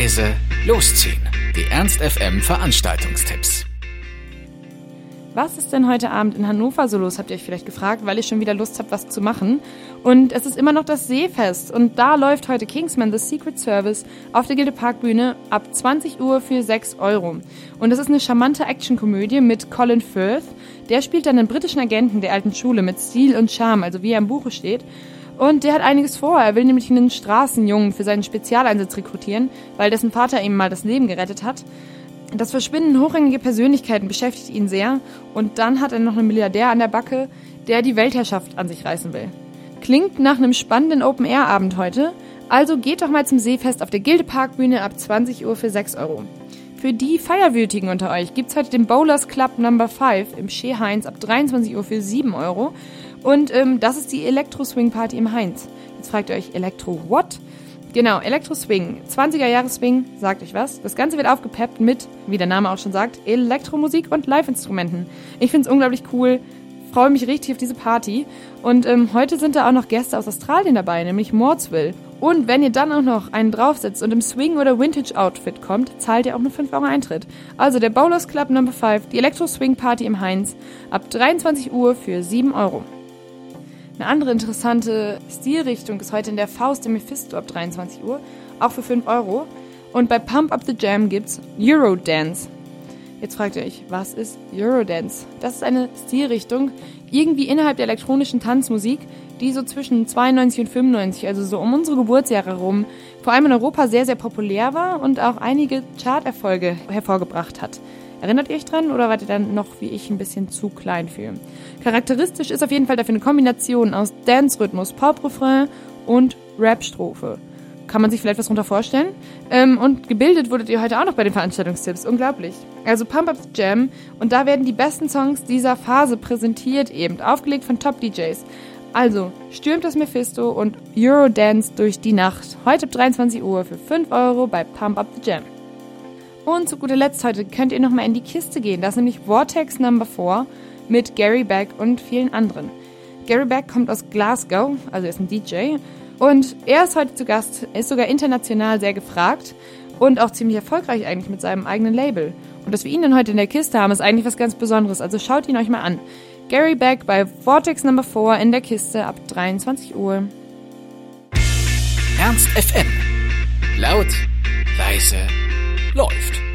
leise, losziehen. Die Ernst FM Veranstaltungstipps. Was ist denn heute Abend in Hannover so los, habt ihr euch vielleicht gefragt, weil ich schon wieder Lust habe, was zu machen. Und es ist immer noch das Seefest und da läuft heute Kingsman The Secret Service auf der Gilde Parkbühne ab 20 Uhr für 6 Euro. Und das ist eine charmante Actionkomödie mit Colin Firth. Der spielt dann einen britischen Agenten der alten Schule mit Stil und Charme, also wie er im Buche steht. Und der hat einiges vor. Er will nämlich einen Straßenjungen für seinen Spezialeinsatz rekrutieren, weil dessen Vater ihm mal das Leben gerettet hat. Das Verschwinden hochrangiger Persönlichkeiten beschäftigt ihn sehr. Und dann hat er noch einen Milliardär an der Backe, der die Weltherrschaft an sich reißen will. Klingt nach einem spannenden Open-Air-Abend heute. Also geht doch mal zum Seefest auf der Gilde Parkbühne ab 20 Uhr für 6 Euro. Für die Feierwütigen unter euch gibt's heute den Bowlers Club Number 5 im Shea Heinz ab 23 Uhr für 7 Euro. Und ähm, das ist die Elektro-Swing-Party im Heinz. Jetzt fragt ihr euch, Elektro-what? Genau, Elektro-Swing. 20er-Jahre-Swing, sagt euch was. Das Ganze wird aufgepeppt mit, wie der Name auch schon sagt, Elektromusik und Live-Instrumenten. Ich find's unglaublich cool. Freue mich richtig auf diese Party. Und ähm, heute sind da auch noch Gäste aus Australien dabei, nämlich Mordsville. Und wenn ihr dann auch noch einen draufsetzt und im Swing- oder Vintage-Outfit kommt, zahlt ihr auch nur 5 Euro Eintritt. Also der Bowlers Club Number 5, die Elektro-Swing-Party im Heinz, ab 23 Uhr für 7 Euro. Eine andere interessante Stilrichtung ist heute in der Faust im Mephisto ab 23 Uhr, auch für 5 Euro. Und bei Pump Up the Jam gibt's Eurodance. Jetzt fragt ihr euch, was ist Eurodance? Das ist eine Stilrichtung, irgendwie innerhalb der elektronischen Tanzmusik, die so zwischen 92 und 95, also so um unsere Geburtsjahre rum, vor allem in Europa sehr, sehr populär war und auch einige Charterfolge hervorgebracht hat. Erinnert ihr euch dran oder wart ihr dann noch wie ich ein bisschen zu klein für? Charakteristisch ist auf jeden Fall dafür eine Kombination aus Dance-Rhythmus, Pop-Refrain und Rap-Strophe. Kann man sich vielleicht was darunter vorstellen? Ähm, und gebildet wurdet ihr heute auch noch bei den Veranstaltungstipps. Unglaublich. Also Pump Up the Jam und da werden die besten Songs dieser Phase präsentiert, eben aufgelegt von Top-DJs. Also, stürmt das Mephisto und Eurodance durch die Nacht. Heute ab 23 Uhr für 5 Euro bei Pump Up the Jam. Und zu guter Letzt heute könnt ihr nochmal in die Kiste gehen. Das ist nämlich Vortex Number 4 mit Gary Beck und vielen anderen. Gary Beck kommt aus Glasgow, also er ist ein DJ. Und er ist heute zu Gast, ist sogar international sehr gefragt und auch ziemlich erfolgreich eigentlich mit seinem eigenen Label. Und dass wir ihn dann heute in der Kiste haben, ist eigentlich was ganz Besonderes. Also schaut ihn euch mal an. Gary Beck bei Vortex Number 4 in der Kiste ab 23 Uhr. Ernst FM. Laut, leise, läuft.